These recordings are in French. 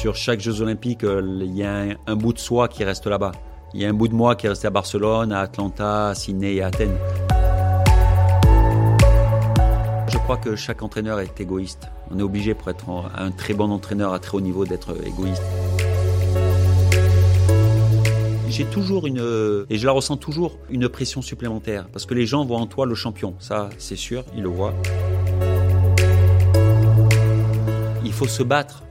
sur chaque Jeux Olympiques, il y a un, bout de soi qui reste là-bas. Il y a un bout de moi qui est resté à Barcelone, à Atlanta, à Sydney et à Athènes. Je crois que chaque entraîneur est égoïste. On est obligé pour être un très bon entraîneur à très haut niveau d'être égoïste. J'ai toujours une, et je la ressens toujours, une pression supplémentaire. Parce que les gens voient en toi le champion. Ça, c'est sûr, ils le voient. Il faut se battre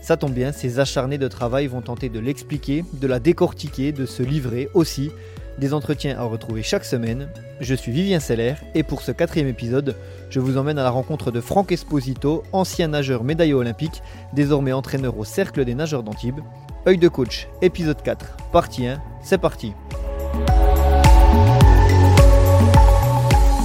Ça tombe bien, ces acharnés de travail vont tenter de l'expliquer, de la décortiquer, de se livrer aussi des entretiens à retrouver chaque semaine. Je suis Vivien Seller et pour ce quatrième épisode, je vous emmène à la rencontre de Franck Esposito, ancien nageur médaillé olympique, désormais entraîneur au Cercle des nageurs d'Antibes. Œil de coach, épisode 4, partie 1, c'est parti.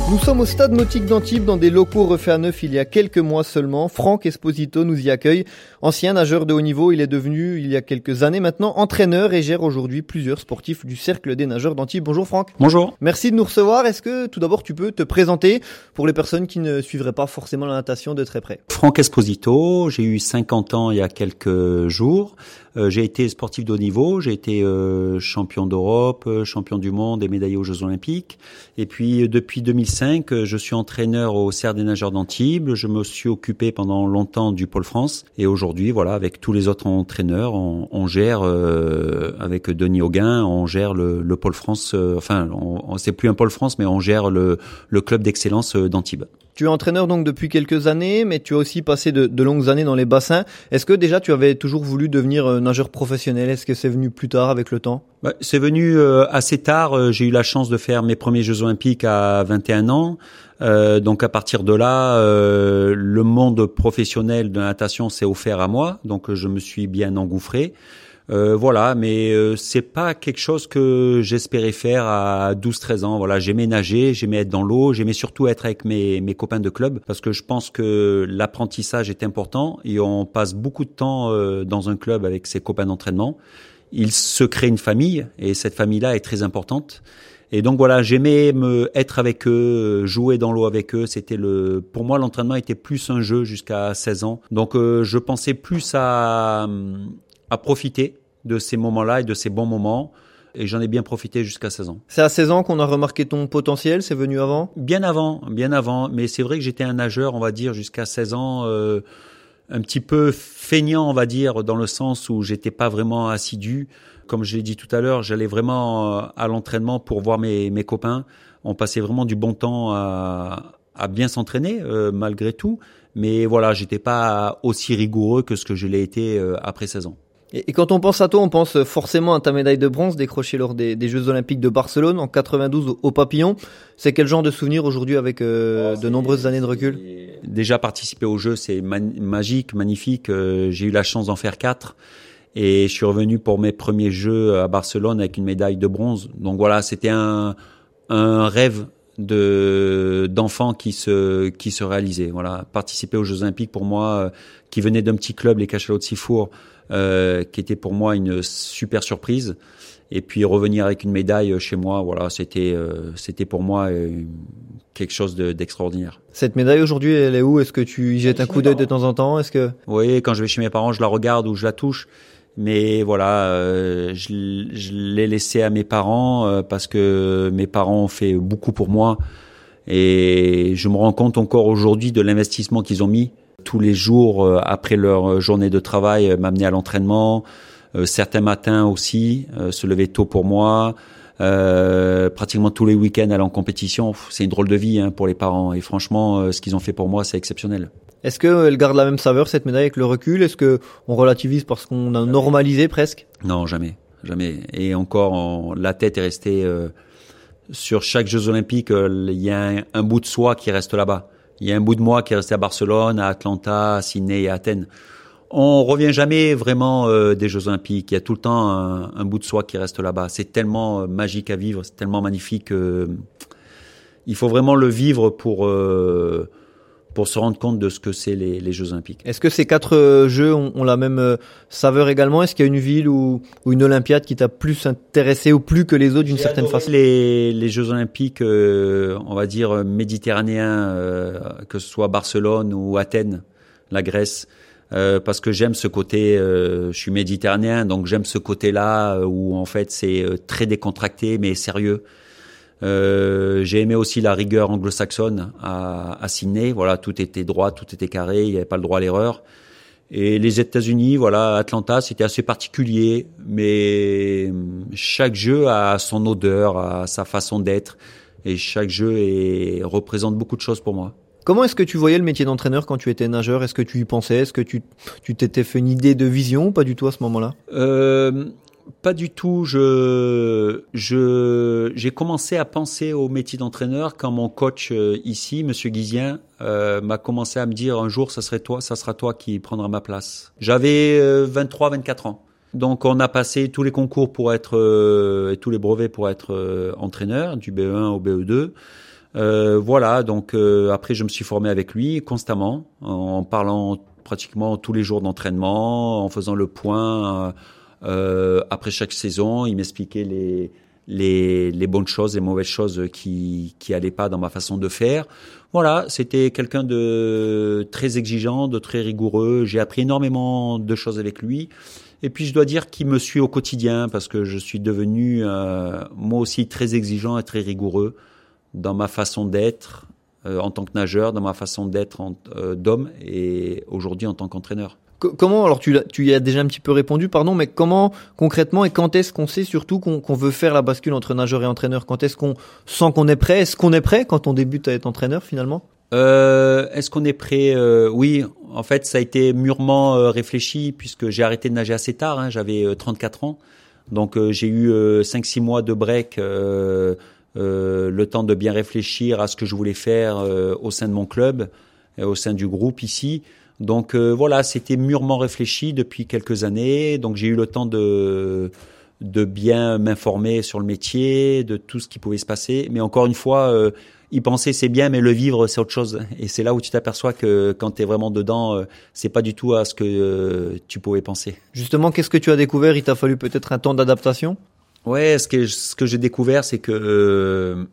Nous sommes au stade nautique d'Antibes dans des locaux refaits à neuf il y a quelques mois seulement. Franck Esposito nous y accueille. Ancien nageur de haut niveau, il est devenu il y a quelques années maintenant entraîneur et gère aujourd'hui plusieurs sportifs du cercle des nageurs d'Antibes. Bonjour Franck. Bonjour. Merci de nous recevoir. Est-ce que tout d'abord tu peux te présenter pour les personnes qui ne suivraient pas forcément la natation de très près? Franck Esposito, j'ai eu 50 ans il y a quelques jours. Euh, j'ai été sportif de haut niveau, j'ai été euh, champion d'Europe, euh, champion du monde et médaillé aux Jeux Olympiques. Et puis depuis 2005, je suis entraîneur au CER des nageurs d'Antibes. Je me suis occupé pendant longtemps du pôle France. Et aujourd'hui, voilà, avec tous les autres entraîneurs, on, on gère avec Denis Auguin, on gère le, le pôle France. enfin, on, on c'est plus un pôle France, mais on gère le, le club d'excellence d'Antibes. Tu es entraîneur donc depuis quelques années, mais tu as aussi passé de, de longues années dans les bassins. Est-ce que déjà tu avais toujours voulu devenir euh, nageur professionnel? Est-ce que c'est venu plus tard avec le temps? Bah, C'est venu euh, assez tard. Euh, j'ai eu la chance de faire mes premiers Jeux olympiques à 21 ans. Euh, donc à partir de là, le monde professionnel de natation s'est offert à moi. Donc je me suis bien engouffré. Euh, voilà, mais euh, c'est pas quelque chose que j'espérais faire à 12-13 ans. Voilà, j'aimais nager, j'aimais être dans l'eau, j'aimais surtout être avec mes, mes copains de club parce que je pense que l'apprentissage est important et on passe beaucoup de temps euh, dans un club avec ses copains d'entraînement. Il se crée une famille et cette famille-là est très importante. Et donc voilà, j'aimais me être avec eux, jouer dans l'eau avec eux. C'était le, pour moi, l'entraînement était plus un jeu jusqu'à 16 ans. Donc euh, je pensais plus à à profiter de ces moments-là et de ces bons moments. Et j'en ai bien profité jusqu'à 16 ans. C'est à 16 ans qu'on a remarqué ton potentiel C'est venu avant? Bien avant, bien avant. Mais c'est vrai que j'étais un nageur, on va dire, jusqu'à 16 ans, euh, un petit peu feignant, on va dire, dans le sens où j'étais pas vraiment assidu. Comme je l'ai dit tout à l'heure, j'allais vraiment euh, à l'entraînement pour voir mes, mes copains. On passait vraiment du bon temps à, à bien s'entraîner, euh, malgré tout. Mais voilà, j'étais pas aussi rigoureux que ce que je l'ai été euh, après 16 ans. Et, quand on pense à toi, on pense forcément à ta médaille de bronze décrochée lors des, Jeux Olympiques de Barcelone en 92 au, Papillon. C'est quel genre de souvenir aujourd'hui avec euh, oh, de nombreuses années de recul Déjà participer aux Jeux, c'est magique, magnifique. Euh, j'ai eu la chance d'en faire quatre. Et je suis revenu pour mes premiers Jeux à Barcelone avec une médaille de bronze. Donc voilà, c'était un, un rêve de d'enfants qui se qui se réalisaient. Voilà, participer aux Jeux Olympiques pour moi, euh, qui venait d'un petit club, les Cachalots de Sifour, euh, qui était pour moi une super surprise. Et puis revenir avec une médaille chez moi, voilà, c'était euh, c'était pour moi euh, quelque chose d'extraordinaire. Cette médaille aujourd'hui, elle est où? Est-ce que tu y jettes un coup d'œil de temps en temps? Est-ce que Oui, quand je vais chez mes parents, je la regarde ou je la touche. Mais voilà, euh, je, l'ai laissé à mes parents parce que mes parents ont fait beaucoup pour moi. Et je me rends compte encore aujourd'hui de l'investissement qu'ils ont mis tous les jours euh, après leur journée de travail euh, m'amener à l'entraînement. Euh, certains matins aussi, se lever tôt pour moi. Euh, pratiquement tous les week-ends aller en compétition. C'est une drôle de vie hein, pour les parents. Et franchement, ce qu'ils ont fait pour moi, c'est exceptionnel. Est-ce qu'elle garde la même saveur cette médaille avec le recul? Est-ce que on relativise parce qu'on a normalisé presque? Non, jamais, jamais. Et encore, la tête est restée euh, sur chaque Jeux Olympiques. Il y a un, un, bout de soi qui reste là-bas. Il y a un bout de moi qui est resté à Barcelone, à Atlanta, à Sydney et à Athènes. on revient jamais vraiment euh, des Jeux Olympiques. Il y a tout le temps un, bout de soi qui reste là-bas. C'est tellement euh, magique à vivre, c'est tellement magnifique. il faut vraiment le vivre pour pour se rendre compte de ce que c'est les, Jeux Olympiques. Est-ce que ces quatre Jeux ont, la même saveur également? Est-ce qu'il y a une ville ou, une Olympiade qui t'a plus intéressé ou plus que les autres d'une certaine façon? Les, les Jeux Olympiques, on va dire méditerranéens, que ce soit Barcelone ou Athènes, la Grèce. Euh, parce que j'aime ce côté, euh, je suis méditerranéen, donc j'aime ce côté-là euh, où en fait c'est très décontracté mais sérieux. J'ai aimé aussi la rigueur anglo-saxonne à, à, Sydney. Voilà, tout était droit, tout était carré, il n'y avait pas le droit à l'erreur. Et les États-Unis, voilà, Atlanta, c'était assez particulier, mais chaque jeu a son odeur, a sa façon d'être, et chaque jeu est, représente beaucoup de choses pour moi. Comment est-ce que tu voyais le métier d'entraîneur quand tu étais nageur? Est-ce que tu y pensais? Est-ce que tu tu t'étais fait une idée de vision Pas du tout à ce moment-là? Euh, Pas du tout. Je je j'ai commencé à penser au métier d'entraîneur quand mon coach euh, ici, Monsieur Guizien, euh, m'a commencé à me dire un jour, ça serait toi, ça sera toi qui prendra ma place. J'avais 23, 24 ans. Donc on a passé tous les concours pour être et tous les brevets pour être entraîneur du BE1 au BE2. Euh, voilà, donc euh, après je me suis formé avec lui constamment, en, parlant pratiquement tous les jours d'entraînement, en faisant le point euh, après chaque saison. Il m'expliquait les, les, les, bonnes choses, les mauvaises choses qui qui pas dans ma façon de faire. Voilà, c'était quelqu'un de très exigeant, de très rigoureux. J'ai appris énormément de choses avec lui. Et puis je dois dire qu'il me suit au quotidien parce que je suis devenu moi aussi très exigeant et très rigoureux dans ma façon d'être euh, en tant que nageur, dans ma façon d'être euh, d'homme et aujourd'hui en tant qu'entraîneur. Comment, alors tu, tu y as déjà un petit peu répondu, pardon, mais comment concrètement et quand est-ce qu'on sait surtout qu'on veut faire la bascule entre nageur et entraîneur? Quand est-ce qu'on sent qu'on est prêt? Est-ce qu'on est prêt quand on débute à être entraîneur finalement? Euh, Est-ce qu'on est prêt euh, Oui, en fait, ça a été mûrement euh, réfléchi puisque j'ai arrêté de nager assez tard. Hein, J'avais 34 ans, donc j'ai eu 5-6 mois de break euh, le temps de bien réfléchir à ce que je voulais faire euh, au sein de mon club, et au sein du groupe ici. Donc euh, voilà, c'était mûrement réfléchi depuis quelques années. Donc j'ai eu le temps de de bien m'informer sur le métier, de tout ce qui pouvait se passer. Mais encore une fois, y penser c'est bien, mais le vivre c'est autre chose. Et c'est là où tu t'aperçois que quand tu es vraiment dedans, c'est pas du tout à ce que tu pouvais penser. Justement, qu'est-ce que tu as découvert? Il t'a fallu peut-être un temps d'adaptation? Ouais, ce que ce que j'ai découvert, c'est que euh,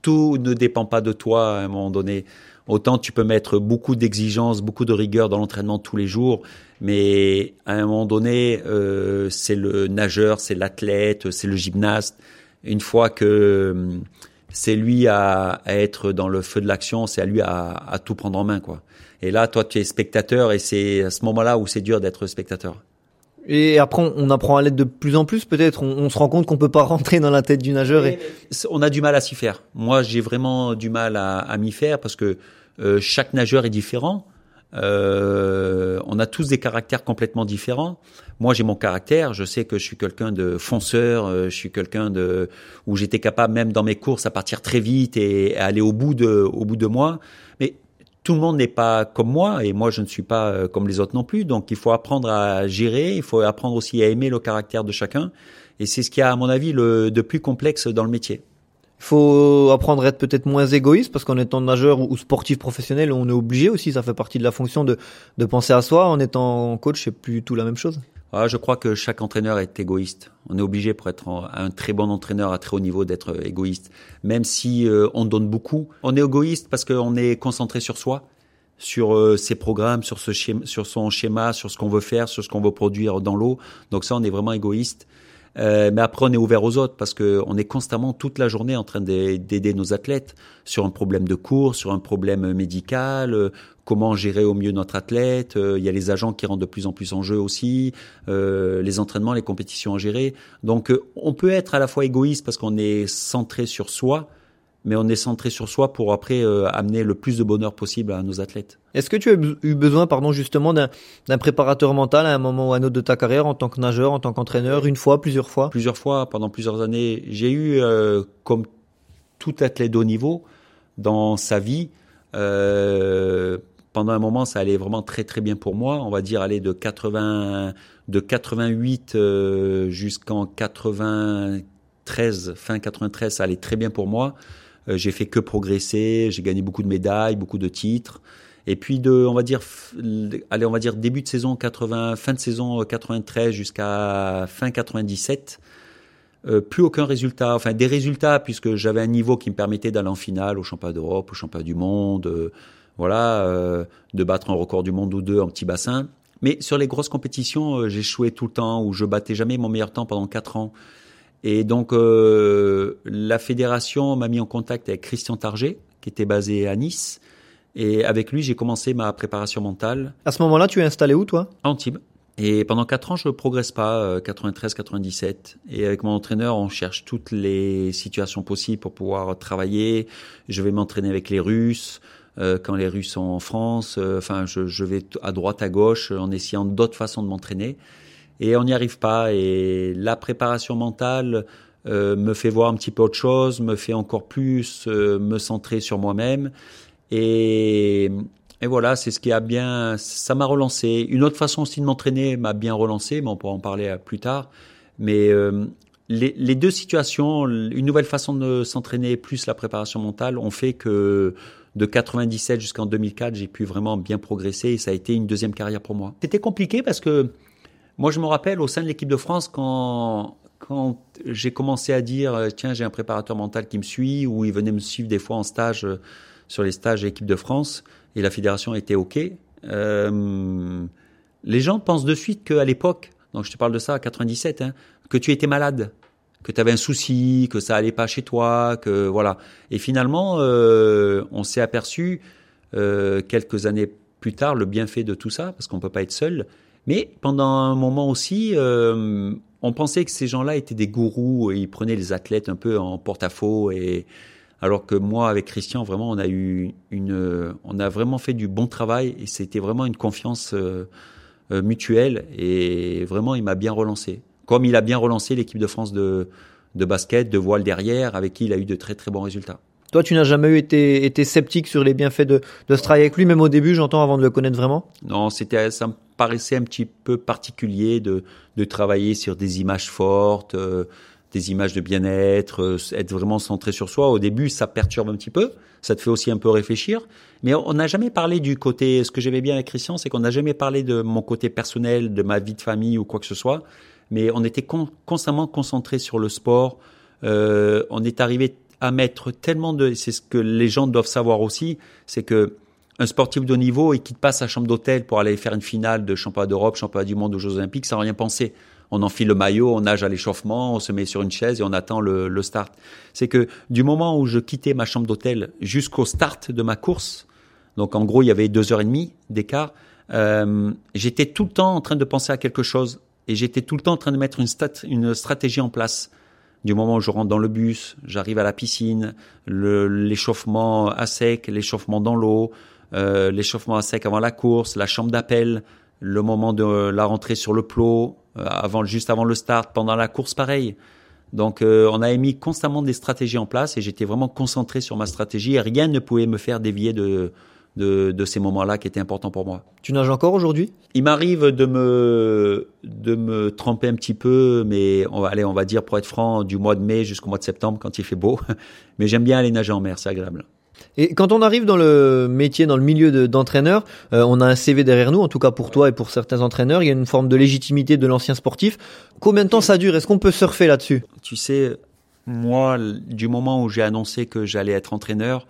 tout ne dépend pas de toi à un moment donné. Autant tu peux mettre beaucoup d'exigences, beaucoup de rigueur dans l'entraînement tous les jours, mais à un moment donné, euh, c'est le nageur, c'est l'athlète, c'est le gymnaste. Une fois que euh, c'est lui à, à, être dans le feu de l'action, c'est à lui à, à tout prendre en main, quoi. Et là, toi, tu es spectateur, et c'est à ce moment-là où c'est dur d'être spectateur. Et après, on apprend à l'être de plus en plus, peut-être. On, se rend compte qu'on peut pas rentrer dans la tête du nageur. Et... On a du mal à s'y faire. Moi, j'ai vraiment du mal à, à m'y faire parce que euh, chaque nageur est différent. Euh, on a tous des caractères complètement différents. Moi, j'ai mon caractère. Je sais que je suis quelqu'un de fonceur. Euh, je suis quelqu'un de où j'étais capable même dans mes courses à partir très vite et à aller au bout de au bout de moi. Mais tout le monde n'est pas comme moi et moi je ne suis pas euh, comme les autres non plus. Donc il faut apprendre à gérer, il faut apprendre aussi à aimer le caractère de chacun. Et c'est ce qui a, à mon avis, le de plus complexe dans le métier. Il faut apprendre à être peut-être moins égoïste parce qu'en étant nageur ou sportif professionnel, on est obligé aussi, ça fait partie de la fonction de, de penser à soi. En étant coach, c'est plus tout la même chose. Ah, je crois que chaque entraîneur est égoïste. On est obligé pour être un très bon entraîneur à très haut niveau d'être égoïste. Même si euh, on donne beaucoup, on est égoïste parce qu'on est concentré sur soi, sur euh, ses programmes, sur, sur son schéma, sur ce qu'on veut faire, sur ce qu'on veut produire dans l'eau. Donc ça, on est vraiment égoïste. Euh, mais après, on est ouvert aux autres parce que on est constamment toute la journée en train d'aider nos athlètes sur un problème de cours, sur un problème médical, euh, comment gérer au mieux notre athlète. Euh, il y a les agents qui rentrent de plus en plus en jeu aussi, les entraînements, les compétitions à gérer. Donc, on peut être à la fois égoïste parce qu'on est centré sur soi, mais on est centré sur soi pour après euh, amener le plus de bonheur possible à nos athlètes. Est-ce que tu as eu besoin, pardon, justement d'un préparateur mental à un moment ou à un autre de ta carrière en tant que nageur, en tant qu'entraîneur, une fois, plusieurs fois? Plusieurs fois, pendant plusieurs années. J'ai eu, euh, comme tout athlète de haut niveau, dans sa vie, euh, pendant un moment, ça allait vraiment très très bien pour moi. On va dire aller de 80, de 88 euh, jusqu'en 93, fin 93, ça allait très bien pour moi. Euh, j'ai fait que progresser, j'ai gagné beaucoup de médailles, beaucoup de titres. Et puis de, on va dire, allez, on va dire début de saison 80, fin de saison 93 jusqu'à fin 97. Euh, plus aucun résultat, enfin des résultats puisque j'avais un niveau qui me permettait d'aller en finale au championnat d'Europe, au championnat du monde, euh, voilà, euh, de battre un record du monde ou deux en petit bassin. Mais sur les grosses compétitions, j'ai joué tout le temps où je battais jamais mon meilleur temps pendant quatre ans. Et donc la fédération m'a mis en contact avec Christian Target, qui était basé à Nice. Et avec lui, j'ai commencé ma préparation mentale. À ce moment-là, tu es installé où, toi? À Antibes. Et pendant quatre ans, je ne progresse pas, 93, euh, 97. Et avec mon entraîneur, on cherche toutes les situations possibles pour pouvoir travailler. Je vais m'entraîner avec les Russes. Euh, quand les Russes sont en France, euh, enfin, je, je, vais à droite, à gauche, en essayant d'autres façons de m'entraîner. Et on n'y arrive pas. Et la préparation mentale me fait voir un petit peu autre chose, me fait encore plus me centrer sur moi-même. Et, voilà, c'est ce qui a bien, ça m'a relancé. Une autre façon aussi de m'entraîner m'a bien relancé, mais on pourra en parler euh, plus tard. Mais euh, les, les, deux situations, une nouvelle façon de s'entraîner plus la préparation mentale, ont fait que de 97 jusqu'en 2004, j'ai pu vraiment bien progresser et ça a été une deuxième carrière pour moi. C'était compliqué parce que moi, je me rappelle au sein de l'équipe de France quand j'ai commencé à dire euh, tiens j'ai un préparateur mental qui me suit ou il venait me suivre des fois en stage sur les stages équipe de France et la fédération était OK. Euh, les gens pensent de suite qu'à l'époque, donc je te parle de ça à 97, hein, que tu étais malade, que tu avais un souci, que ça allait pas chez toi, que voilà. Et finalement, euh, on s'est aperçu euh, quelques années plus tard le bienfait de tout ça, parce qu'on peut pas être seul. Mais pendant un moment aussi, euh, on pensait que ces gens-là étaient des gourous et ils prenaient les athlètes un peu en porte-à-faux et alors que moi, avec Christian, vraiment, on a eu une, on a vraiment fait du bon travail et c'était vraiment une confiance euh, euh, mutuelle et vraiment, il m'a bien relancé. Comme il a bien relancé l'équipe de France de, de basket, de voile derrière, avec qui il a eu de très très bons résultats. Toi, tu n'as jamais été, été sceptique sur les bienfaits de, de ce travail avec lui, même au début, j'entends, avant de le connaître vraiment? Non, c'était, ça me paraissait un petit peu particulier de, de travailler sur des images fortes. Euh, des images de bien-être, euh, être vraiment centré sur soi. Au début, ça perturbe un petit peu, ça te fait aussi un peu réfléchir. Mais on n'a jamais parlé du côté. Ce que j'aimais bien avec Christian, c'est qu'on n'a jamais parlé de mon côté personnel, de ma vie de famille ou quoi que ce soit. Mais on était constamment concentré sur le sport. Euh, on est arrivé à mettre tellement de. C'est ce que les gens doivent savoir aussi, c'est que un sportif de haut niveau, il quitte pas sa chambre d'hôtel pour aller faire une finale de championnat d'Europe, championnat du monde aux Jeux Olympiques sans rien penser on enfile le maillot, on nage à l'échauffement, on se met sur une chaise et on attend le, start. C'est que du moment où je quittais ma chambre d'hôtel jusqu'au start de ma course, donc en gros il y avait deux heures et demie d'écart, euh, j'étais tout le temps en train de penser à quelque chose et j'étais tout le temps en train de mettre une, une stratégie en place. Du moment où je rentre dans le bus, j'arrive à la piscine, l'échauffement à sec, l'échauffement dans l'eau, euh, l'échauffement à sec avant la course, la chambre d'appel, le moment de la rentrée sur le plot, euh, avant, juste avant le start, pendant la course, pareil. Donc, euh, on a mis constamment des stratégies en place et j'étais vraiment concentré sur ma stratégie et rien ne pouvait me faire dévier de, de, de ces moments-là qui étaient importants pour moi. Tu nages encore aujourd'hui? Il m'arrive de me, de me tremper un petit peu, mais on va, allez, on va dire, pour être franc, du mois de mai jusqu'au mois de septembre quand il fait beau. Mais j'aime bien aller nager en mer, c'est agréable. Et quand on arrive dans le métier, dans le milieu d'entraîneur, euh, on a un CV derrière nous, en tout cas pour toi et pour certains entraîneurs, il y a une forme de légitimité de l'ancien sportif. Combien de temps ça dure? Est-ce qu'on peut surfer là-dessus? Tu sais, moi, du moment où j'ai annoncé que j'allais être entraîneur,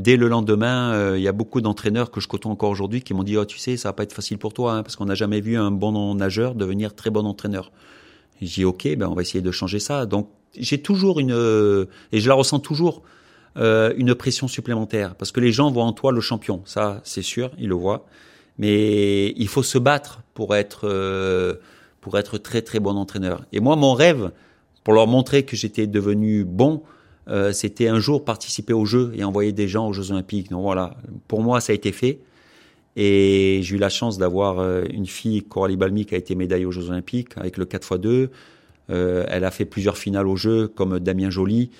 dès le lendemain, euh, il y a beaucoup d'entraîneurs que je côtoie encore aujourd'hui qui m'ont dit, oh, tu sais, ça va pas être facile pour toi, hein, parce qu'on n'a jamais vu un bon nageur devenir très bon entraîneur. J'ai ok, ben on va essayer de changer ça. Donc j'ai toujours une, et je la ressens toujours euh, une pression supplémentaire parce que les gens voient en toi le champion, ça c'est sûr, ils le voient. Mais il faut se battre pour être euh, pour être très très bon entraîneur. Et moi, mon rêve, pour leur montrer que j'étais devenu bon, euh, c'était un jour participer aux Jeux et envoyer des gens aux Jeux Olympiques. Donc voilà, pour moi, ça a été fait. Et j'ai eu la chance d'avoir une fille, Coralie Balmy, qui a été médaillée aux Jeux Olympiques avec le 4x2. elle a fait plusieurs finales aux Jeux, comme Damien Joly.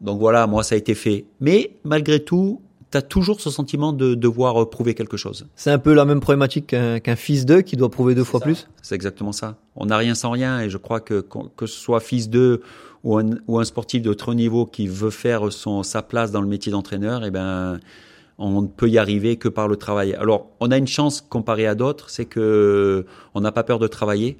Donc voilà, moi ça a été fait. Mais malgré tout, tu as toujours ce sentiment de devoir prouver quelque chose. C'est un peu la même problématique qu'un fils d'eux qui doit prouver deux fois plus? C'est exactement ça. On n'a rien sans rien et je crois que que ce soit fils d'eux ou un, sportif de haut niveau qui veut faire son, sa place dans le métier d'entraîneur, eh ben, on ne peut y arriver que par le travail. Alors, on a une chance comparé à d'autres, c'est que on n'a pas peur de travailler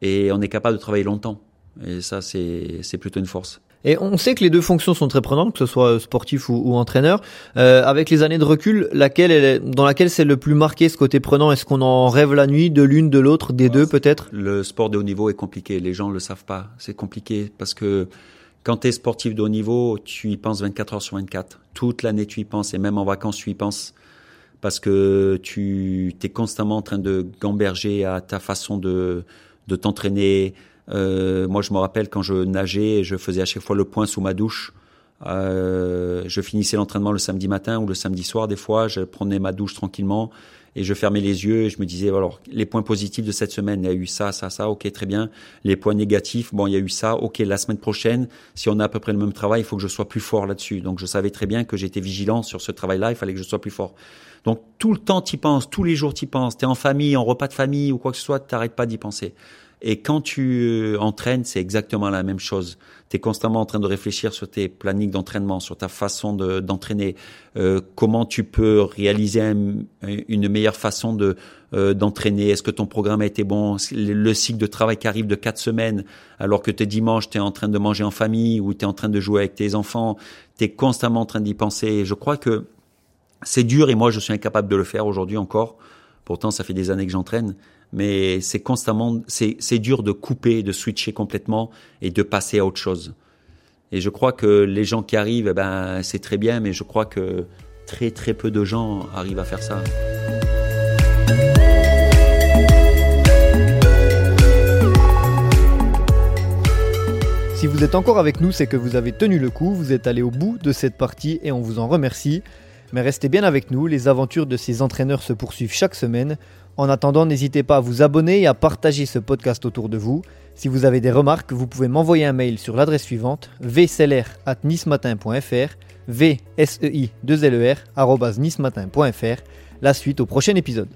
et on est capable de travailler longtemps. Et ça, c'est plutôt une force. Et on sait que les deux fonctions sont très prenantes, que ce soit sportif ou, entraîneur. Euh, avec les années de recul, laquelle est, dans laquelle c'est le plus marqué ce côté prenant? Est-ce qu'on en rêve la nuit de l'une, de l'autre, des deux peut-être? Le sport de haut niveau est compliqué. Les gens le savent pas. C'est compliqué parce que quand tu es sportif de haut niveau, tu y penses 24 heures sur 24. Toute l'année, tu y penses et même en vacances, tu y penses parce que tu es constamment en train de gamberger à ta façon de, de t'entraîner, moi, je me rappelle quand je nageais, je faisais à chaque fois le point sous ma douche. Euh, je finissais l'entraînement le samedi matin ou le samedi soir des fois. Je prenais ma douche tranquillement et je fermais les yeux et je me disais alors les points positifs de cette semaine, il y a eu ça, ça, ça, ok très bien. Les points négatifs, bon il y a eu ça, ok la semaine prochaine, si on a à peu près le même travail, il faut que je sois plus fort là-dessus. Donc je savais très bien que j'étais vigilant sur ce travail-là, il fallait que je sois plus fort. Donc tout le temps tu penses, tous les jours tu penses. T'es en famille, en repas de famille ou quoi que ce soit, t'arrêtes pas d'y penser. Et quand tu euh, entraînes, c'est exactement la même chose. Tu es constamment en train de réfléchir sur tes plannings d'entraînement, sur ta façon d'entraîner, euh, comment tu peux réaliser une meilleure façon de euh, d'entraîner? Est-ce que ton programme a été bon? Le cycle de travail qui arrive de quatre semaines, alors que tu es dimanche, tu es en train de manger en famille ou tu es en train de jouer avec tes enfants, tu es constamment en train d'y penser. je crois que c'est dur et moi je suis incapable de le faire aujourd'hui encore. Pourtant, ça fait des années que j'entraîne mais c'est constamment, c'est dur de couper, de switcher complètement et de passer à autre chose. Et je crois que les gens qui arrivent, eh ben, c'est très bien, mais je crois que très très peu de gens arrivent à faire ça. Si vous êtes encore avec nous, c'est que vous avez tenu le coup, vous êtes allé au bout de cette partie et on vous en remercie. Mais restez bien avec nous, les aventures de ces entraîneurs se poursuivent chaque semaine. En attendant, n'hésitez pas à vous abonner et à partager ce podcast autour de vous. Si vous avez des remarques, vous pouvez m'envoyer un mail sur l'adresse suivante vseller@nismatin.fr, vsei 2 ler La suite au prochain épisode.